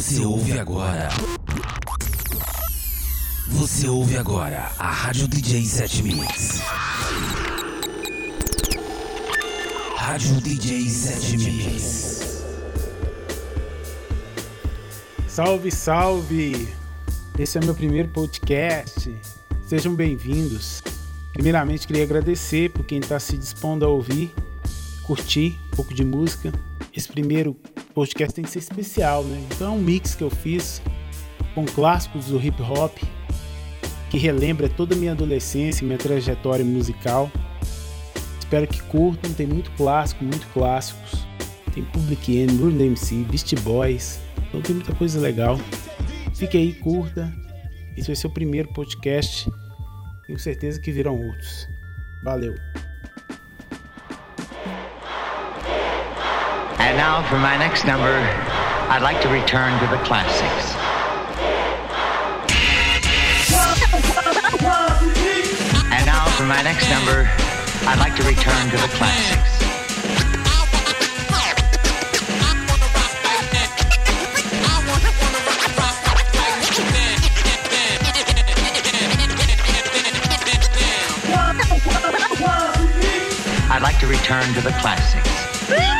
Você ouve agora. Você ouve agora a Rádio DJ 7 Mix. Rádio DJ 7 Mix. Salve, salve! Esse é meu primeiro podcast. Sejam bem-vindos. Primeiramente, queria agradecer por quem está se dispondo a ouvir, curtir um pouco de música. Esse primeiro podcast tem que ser especial, né? Então é um mix que eu fiz com clássicos do hip hop que relembra toda a minha adolescência, minha trajetória musical. Espero que curtam, tem muito clássico, muito clássicos. Tem Public Enemy, Bruno DMC, Beast Boys, então tem muita coisa legal. Fique aí, curta. Esse vai ser o primeiro podcast. Tenho certeza que virão outros. Valeu! Now for my next number, I'd like to return to the classics. And now for my next number, I'd like to return to the classics. I'd like to return to the classics.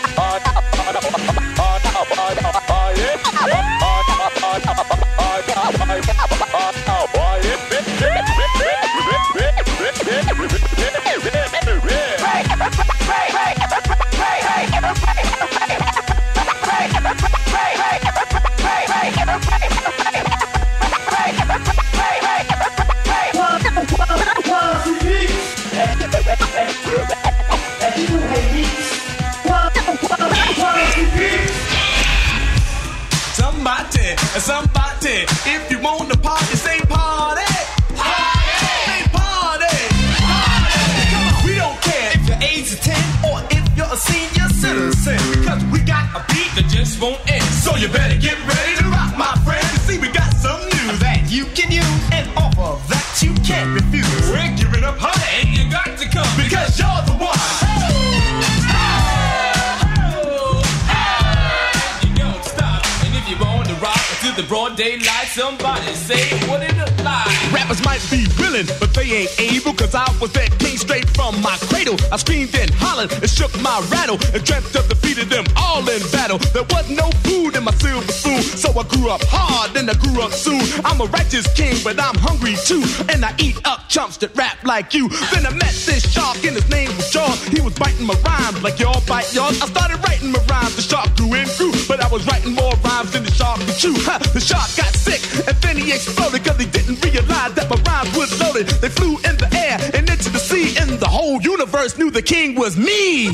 Say what it look like. Rappers might be willing, but they ain't able. Cause I was that king straight from my cradle. I screamed and hollered and shook my rattle and dreamt of defeating them all in battle. There was no food in my silver spoon, so I grew up hard and I grew up soon. I'm a righteous king, but I'm hungry too. And I eat up chumps that rap like you. Then I met this shark and his name was Jaws. He was biting my rhymes like y'all bite yours. I started writing my rhymes, the shark grew and grew. But I was writing more rhymes than the shark could chew. Huh, the shark got sick and then he exploded cause he didn't realize that my rhymes was loaded. They flew in the air and into the sea, and the whole universe knew the king was me.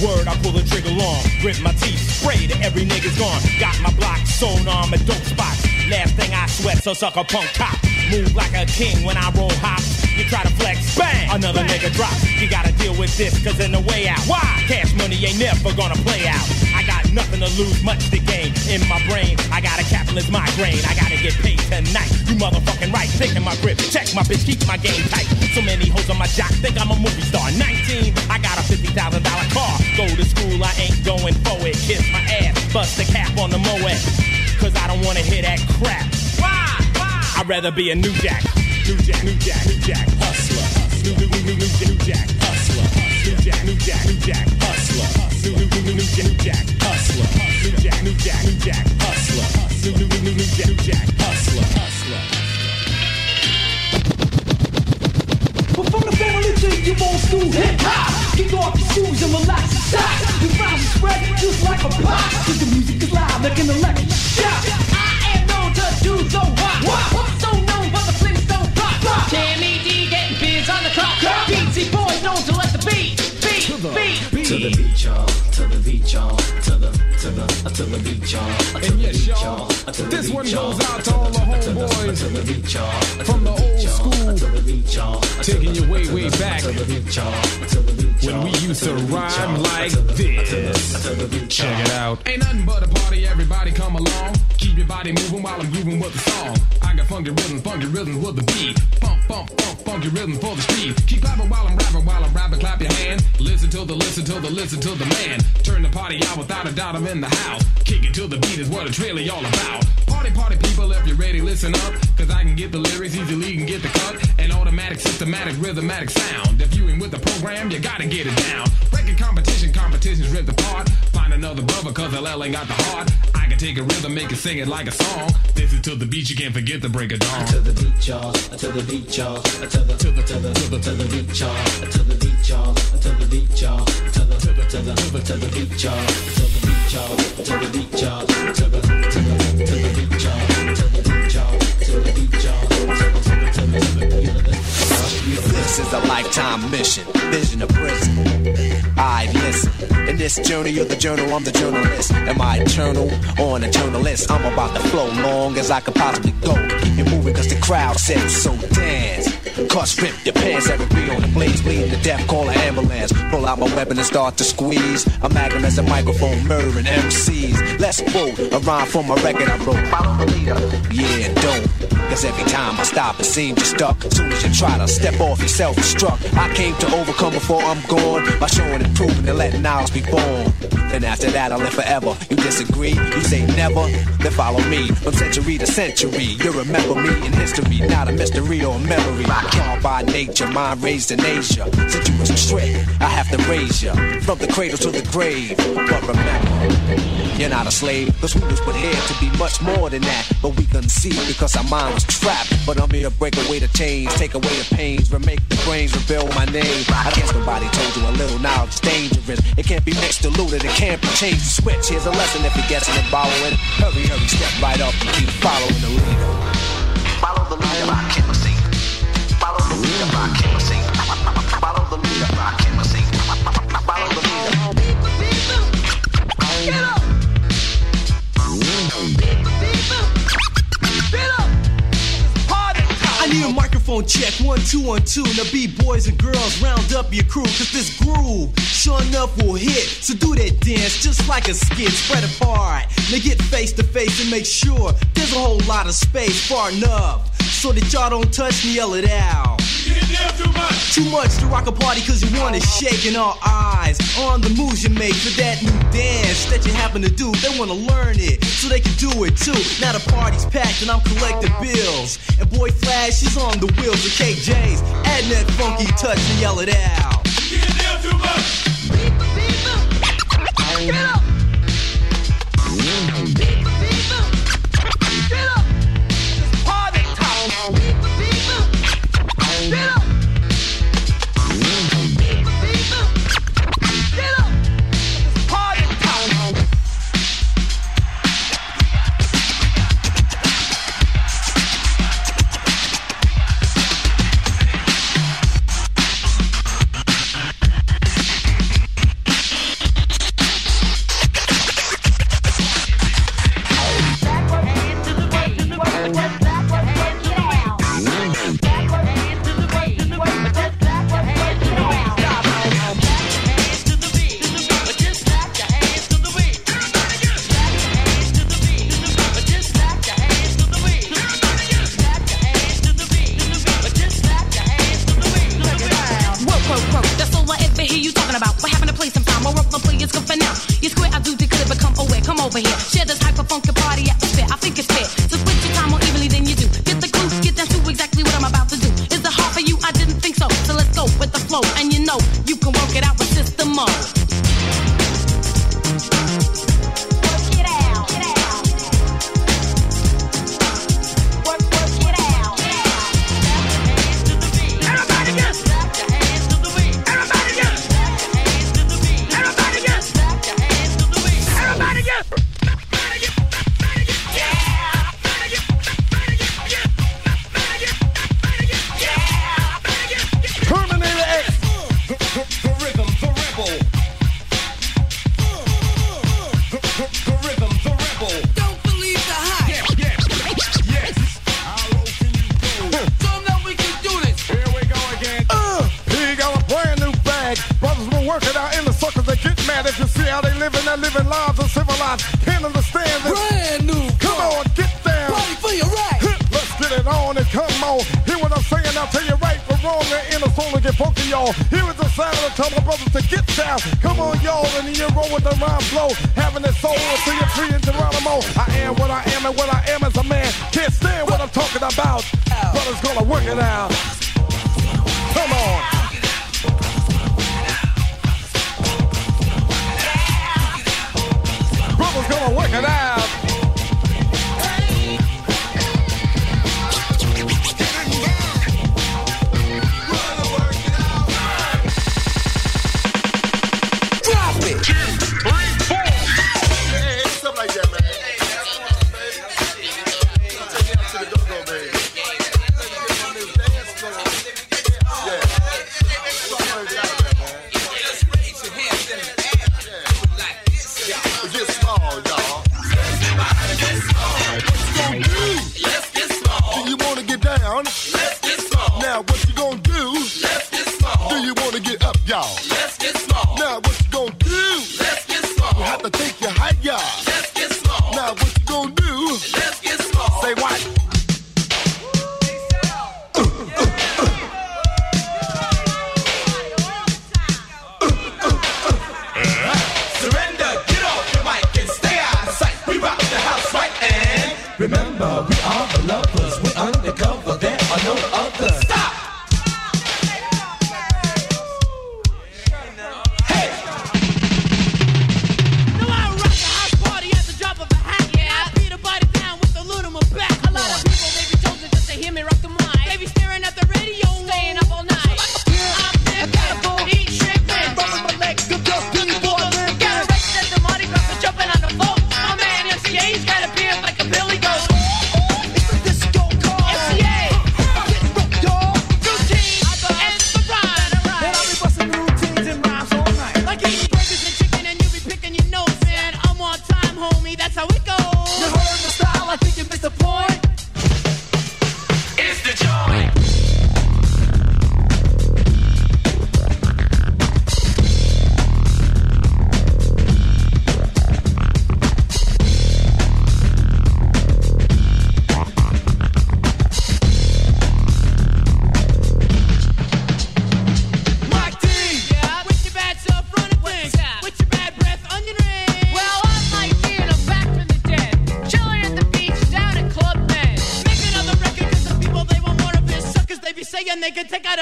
Word, I pull the trigger long. Grit my teeth, spray to every nigga's gone. Got my block sewn on my dope spots. Last thing I sweat, so suck a punk cop. Move like a king when I roll hop. You try to flex, bang, another nigga drop. You gotta deal with this, cause in the way out. Why? Cash money ain't never gonna play out. I nothing to lose, much to gain. In my brain, I got a capitalist migraine. I gotta get paid tonight. You motherfucking right, picking my grip. Check my bitch, keep my game tight. So many hoes on my jock, think I'm a movie star. 19, I got a $50,000 car. Go to school, I ain't going for it. Kiss my ass, bust the cap on the Moet. Cause I don't wanna hear that crap. Why? Why? I'd rather be a new jack. New jack, new jack, new jack, hustler. New, new, new, new, new, new jack, hustler. New jack, new jack, new jack, hustler. New, new, new, new, new, new jack, hustler. New jack, new jack, new jack, hustler. New, new, new, new, jack, new jack, hustler. Hustler. But from the family to your old school hip hop, kick off your shoes and relax and stop. Your rhymes spread just like a pop. Cause the music is loud like an electric shock. I am known to do the. What? So known for the Flintstone pop. Tammy D getting biz on the clock. BT boys known to let the beat, beat. To the beat, y'all. To the beat, y'all. To the to the uh, to the beat, y'all. Uh, to And the yes, beat, y'all, the this one goes out to all the homeboys from the old school, taking you way, way back when we used to rhyme like this. Check it out. Ain't nothing but a party, everybody come along. Keep your body moving while I'm grooving with the song. I got funky rhythm, funky rhythm with the beat. Pump, pump, pump, funky rhythm for the street. Keep clapping while I'm rapping, while I'm rapping, clap your hands. Listen to the, listen to the, listen to the man. Turn the party out without a doubt, I'm in the house. Kick it to the beat is what it's really all about. Party, party people, if you're ready, listen up. Cause I can get the lyrics, easily can get the cut. An automatic, systematic, rhythmatic sound. If you ain't with the program, you gotta get it down. Record competition, competitions ripped apart. Find another brother, cause LL ain't got the heart. I can take a rhythm, make it sing it like a song. This is to the beat, you can't forget the break of dawn. To the beat, y'all. Uh, To the beat, y'all. Uh, To the to the to the to the to the beat, y'all. Uh, To the beat, y'all. Uh, To the beat, y'all. To the to the to the to the beat, y'all. To the beat, y'all. Uh, To the beat, y'all. To the to the to the This is a lifetime mission, vision of prison. I listen. In this journey of the journal, I'm the journalist. Am I eternal or an journalist? I'm about to flow long as I could possibly go. You moving cause the crowd says so dance. Cuss rip your pants, every beat on the blaze, bleeding to death, call an ambulance. Pull out my weapon and start to squeeze. A magnum as a microphone, murdering MCs. Let's quote a rhyme from record I wrote. The leader. Yeah, don't. Cause every time I stop, it seems you're stuck. Soon as you try to step off, you self-destruct. I came to overcome before I'm gone by showing and proving and letting knowledge be born. Then after that, I'll live forever. You disagree? You say never? Then follow me from century to century. You remember me in history, not a mystery or a memory. Called by nature, mind raised in Asia. Since you was a trick, I have to raise you from the cradle to the grave. But remember, you're not a slave. Cause we was here to be much more than that. But we couldn't see because our mind was trapped. But I'm here to break away the chains, take away the pains, remake the brains, rebuild my name. I guess nobody told you a little knowledge is dangerous. It can't be mixed, diluted, it can't be changed. Switch, here's a lesson if you're guessing and borrowing. Hurry, hurry, step right up and keep following the leader. Follow the leader, can't see. Follow the leader, I can't microphone check, one, two, one, two. Now be boys and girls, round up your crew, cause this groove sure enough will hit. So do that dance just like a skit, spread apart. Now get face to face and make sure there's a whole lot of space far enough. So that y'all don't touch me, yell it out. too much. Too much to rock a party cause you wanna shake and all eyes on the moves you make for that new dance that you happen to do. They wanna learn it so they can do it too. Now the party's packed and I'm collecting bills. And boy Flash is on the wheels of KJ's. Adding that funky touch and yell it out. too much. Get up! Funky party atmosphere. I think it's fair. living, and living lives of civilized. Can't understand this. Brand new. Come on, get down. party for your right. Let's get it on and come on. Hear what I'm saying? I'll tell you right from wrong. And in a soul and get funky, y'all. Here is the sound of tell my brothers to get down. Come on, y'all, and you roll with the rhyme flow. Having that soul until you're free in Geronimo. I am what I am, and what I am as a man. Can't stand what I'm talking about. Brothers gonna work it out. Come on. check it out.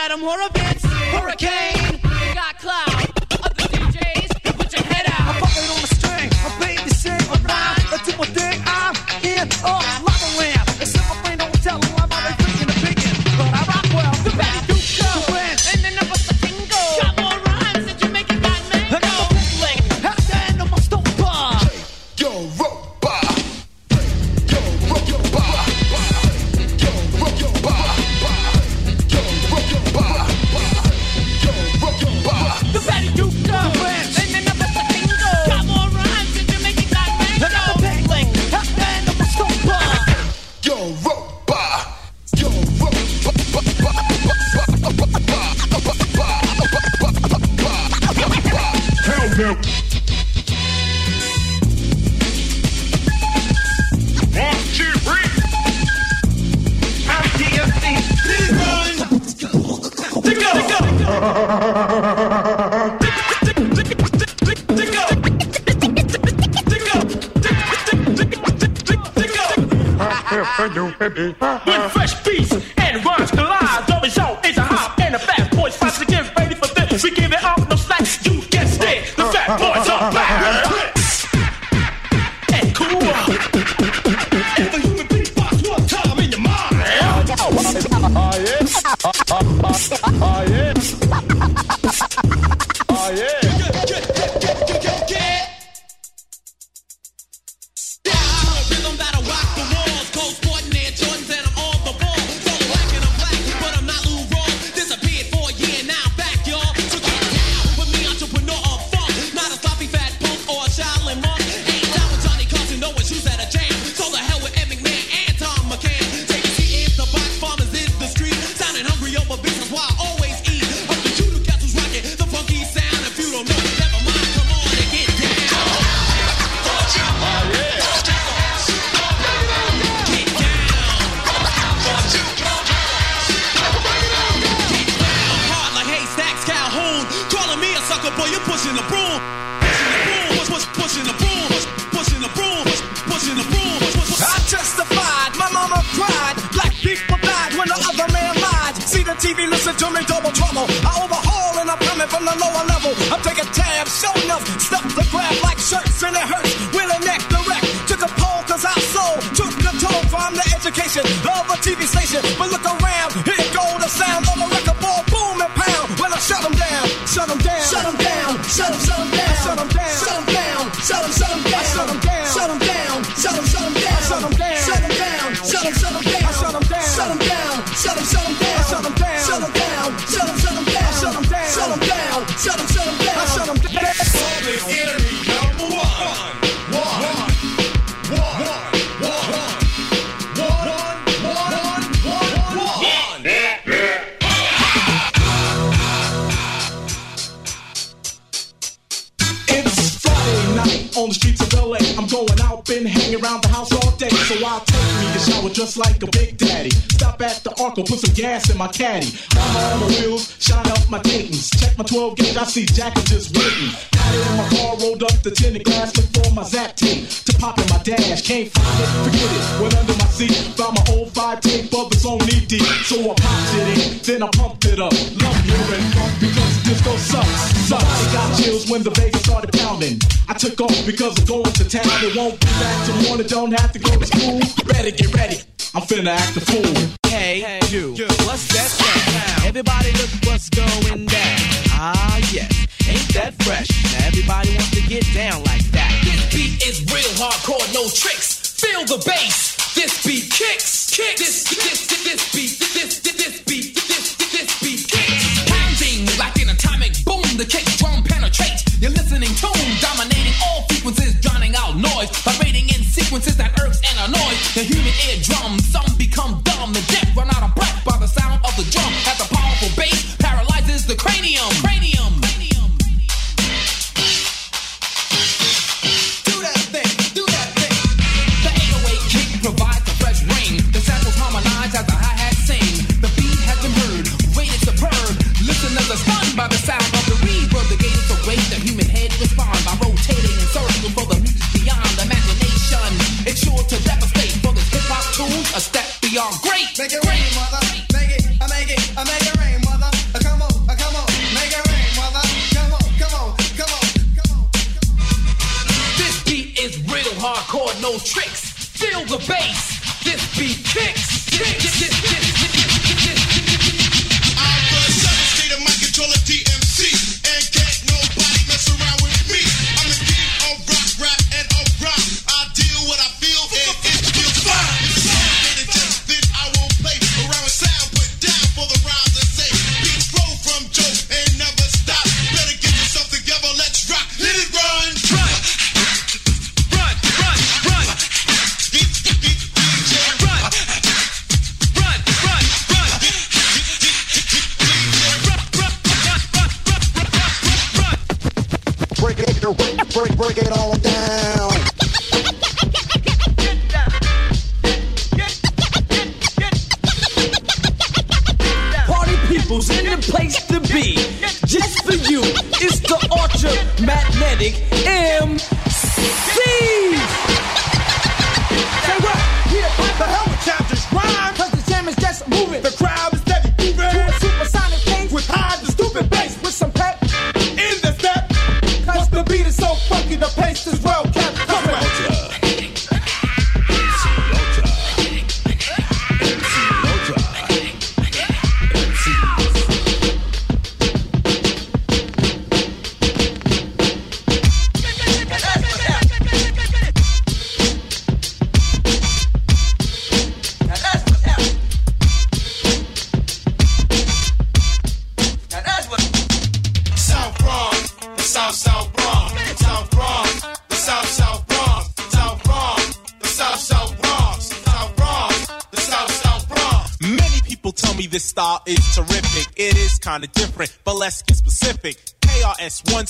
Adam horrible. With fresh beats trouble. I overhaul and I'm coming from the lower level. I'm taking tabs, show enough. Stuff the grab like shirts and it hurts. Will and neck direct. Took a poll cause I sold. Took control from the education of a TV station. But look around just like a Big Daddy. Stop at the Arco, put some gas in my caddy. I'm on the wheels, shine up my Dayton's. Check my 12 gauge, I see Jackal just waiting. Got it in my car, rolled up the tinted glass, before for my Zapp tape to pop in my dash. Can't find it, forget it. Went under my seat, found my old five tape of its on knee deep. So I popped it in, then I pumped it up. Love hearing funky my got chills when the bass started pounding. I took off because I'm going to town. It won't be back till morning. Don't have to go to school. Better get ready. I'm finna act a fool. Hey, hey you, you, what's that sound? Everybody look what's going down. Ah, yes, ain't that fresh? Everybody wants to get down like that. This beat is real hardcore, no tricks. Feel the bass. This beat kicks, kicks. This eardrum. Some Kick, kick.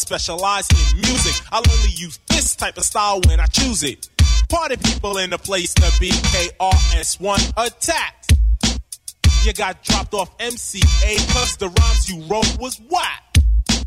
specialize in music. I'll only use this type of style when I choose it. Party people in the place to be KRS-One attacked. You got dropped off MCA cause the rhymes you wrote was whack.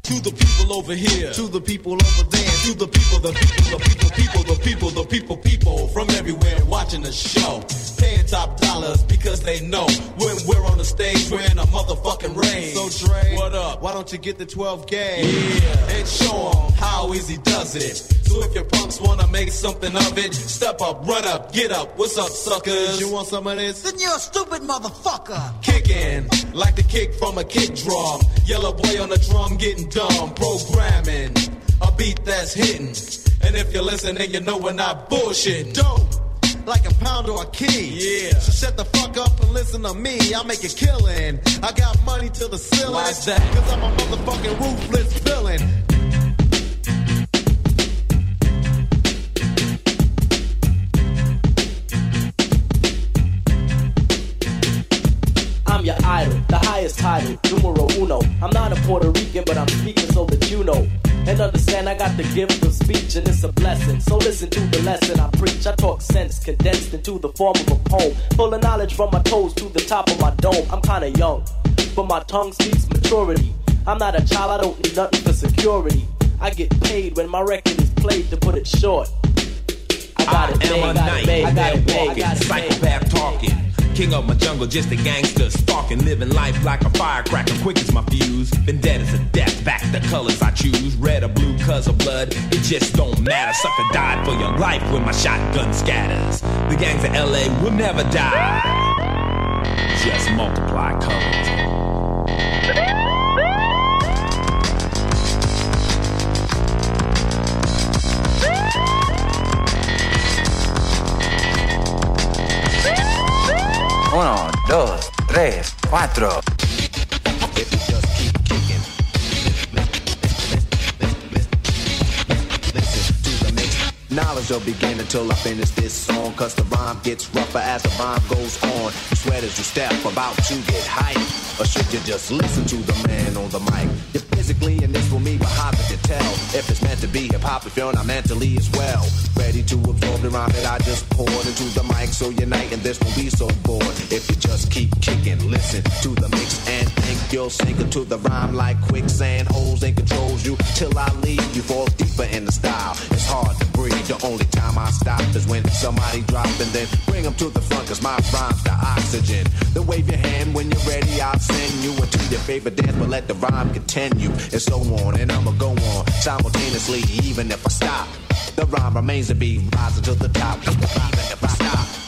To the people over here, to the people over there, to the people, the people, the people, people, the people, the people, people from everywhere watching the show. Paying top dollars because they know when we're on the stage, we're in a motherfucking rain. So Dre, what up? Why don't you get the 12 gauge? Yeah, and show 'em how easy does it. So if your punks wanna make something of it, step up, run up, get up. What's up, suckers? You want some of this? Then you're a stupid motherfucker. Kicking like the kick from a kick drum. Yellow boy on the drum getting dumb. Programming a beat that's hitting. And if you're listening, you know we're not bullshitting. Dope. Like a pound or a key. Yeah. So shut the fuck up and listen to me. I make a killing. I got money to the ceiling. Why's that? Cause I'm a motherfucking ruthless villain. I'm your idol, the highest title, numero uno. I'm not a Puerto Rican, but I'm speaking so that you know. And understand I got the gift of speech and it's a blessing. So listen to the lesson I preach. I talk sense condensed into the form of a poem. Full of knowledge from my toes to the top of my dome. I'm kinda young, but my tongue speaks maturity. I'm not a child, I don't need nothing for security. I get paid when my record is played to put it short. I got it am made, a got it made, I got it made, I got it made. psychopath talking. King of my jungle, just a gangster stalking, living life like a firecracker, quick as my fuse. Been dead as a death, back the colors I choose, red or blue, cause of blood. It just don't matter. Sucker died for your life when my shotgun scatters. The gangs of LA will never die. Just multiply colors. Uno, dos, tres, cuatro. Knowledge will begin until I finish this song. Cause the rhyme gets rougher as the rhyme goes on. You sweat as you step about to get hype. Or should you just listen to the man on the mic? You're physically in this with me, but could you tell? If it's meant to be hip hop, if you're not mentally as well. Ready to absorb the rhyme that I just poured into the mic. So unite and this won't be so bored. If you just keep kicking, listen to the mix and think you'll sink into the rhyme like quicksand. Holes and controls you till I leave. You fall deeper in the style. It's hard to breathe. The only time I stop is when somebody drop and then bring them to the front cause my rhyme's the oxygen. Then wave your hand when you're ready, I'll send you into your favorite dance, but let the rhyme continue and so on. And I'ma go on simultaneously, even if I stop. The rhyme remains to be rising to the top. Even if I stop.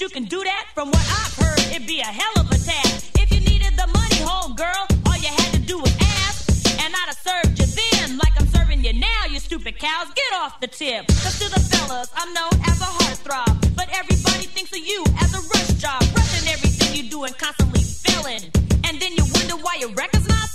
You can do that? From what I've heard, it'd be a hell of a task. If you needed the money, home girl, all you had to do was ask. And I'd have served you then, like I'm serving you now, you stupid cows. Get off the tip. Cause to the fellas, I'm known as a heartthrob. But everybody thinks of you as a rush job. Rushing everything you do and constantly failing. And then you wonder why your record's not?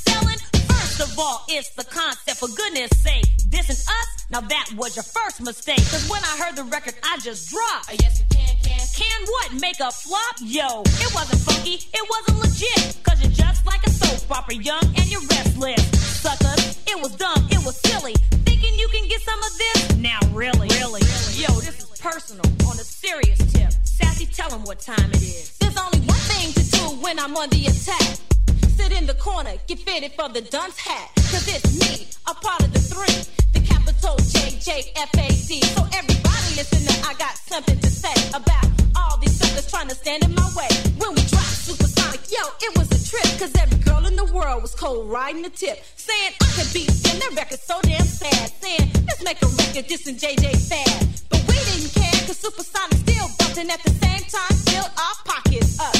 First of all, it's the concept, for goodness sake. Dissing us? Now that was your first mistake. Cause when I heard the record, I just dropped. yes, can, can. Can what? Make a flop? Yo, it wasn't funky, it wasn't legit. Cause you're just like a soap opera, young and you're restless. Suckers, it was dumb, it was silly. Thinking you can get some of this? Now really, really, yo, this is personal, on a serious tip. Sassy, tell them what time it is. There's only one thing to do when I'm on the attack. Sit in the corner, get fitted for the dunce hat. Cause it's me, a part of the three. The capital J-J-F-A-D. So everybody listen I got something to say about all these suckers trying to stand in my way. When we dropped Supersonic, yo, it was a trip. Cause every girl in the world was cold riding the tip. Saying I could beat them, their record so damn sad. Saying, let's make a record, and JJ fad. But we didn't care, cause Supersonic still bumping at the same time, filled our pockets up.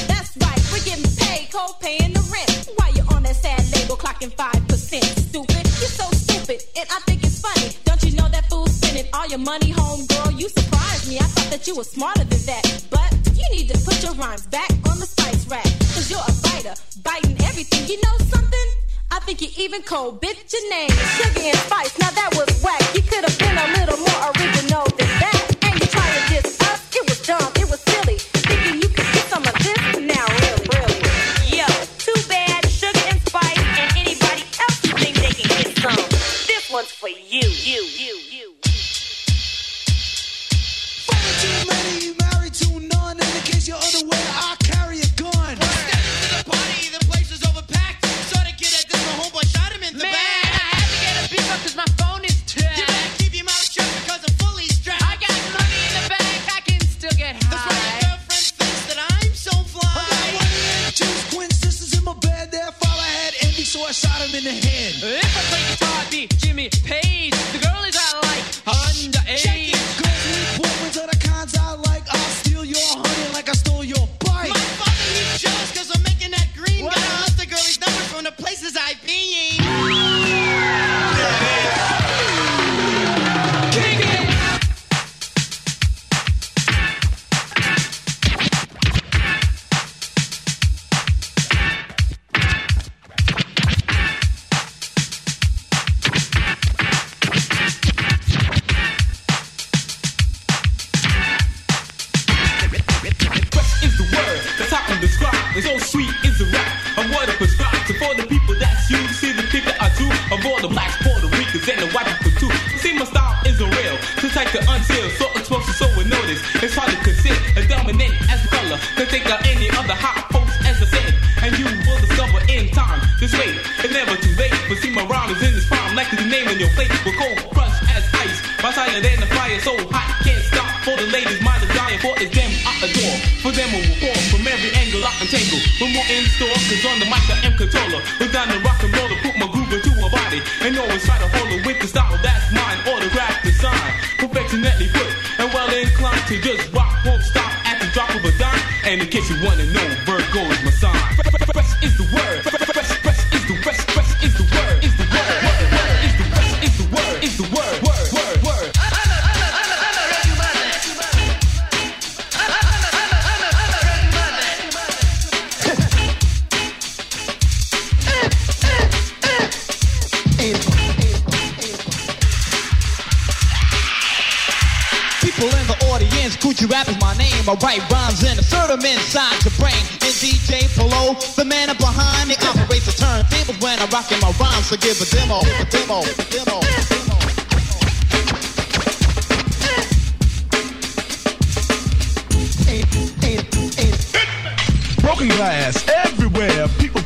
Paid, co-paying the rent. While you're on that sad label, clocking 5%. Stupid, you're so stupid, and I think it's funny. Don't you know that fool's spending all your money, home girl? You surprised me, I thought that you were smarter than that. But you need to put your rhymes back on the spice rack. Cause you're a biter, biting everything. You know something? I think you even cold bit your name. Sugar and spice, now that was whack. You could have been a little more original than that. Described. And so sweet is the rap. I prescribe. So for the people that's you, see the picture I do of all the blacks, Puerto Ricans, and the white people too. See my style isn't real. So type to unseal, so exposed so we notice. It's hard to consider a dominant as a color. Can take out any other hot post as I said. And you will discover in time. Just wait, it's never too late. But see my rhyme is in this prime, like the name in your plate. Tangle. But more in store, cause on the mic I am controller. Who's down the rock and roll to put my groove into a body. And always try to hold it with the style that's mine. Autograph design, perfectionately put. And well inclined to just rock, won't stop at the drop of a dime. And in case you wanna know, audience, rap is my name. I write rhymes and assert them inside your brain. And DJ Polo, the man up behind the operates the turntables when I'm rocking my rhymes. So give a demo, a demo, a demo. Broken glass everywhere.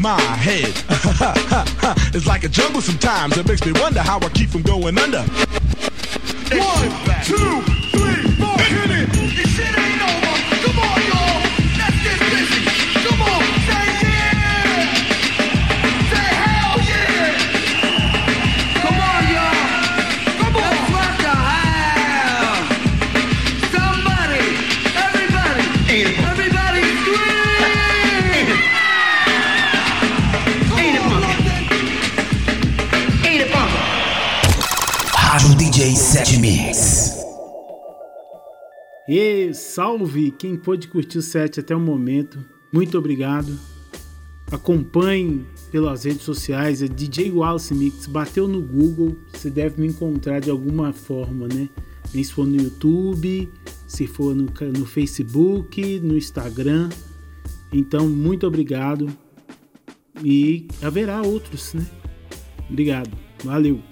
my head. it's like a jungle sometimes. It makes me wonder how I keep from going under. One, two, three, four, hit it. Salve quem pôde curtir o set até o momento. Muito obrigado. Acompanhe pelas redes sociais, é DJ Wallace Mix. Bateu no Google, você deve me encontrar de alguma forma, né? Nem se for no YouTube, se for no, no Facebook, no Instagram. Então, muito obrigado. E haverá outros, né? Obrigado. Valeu.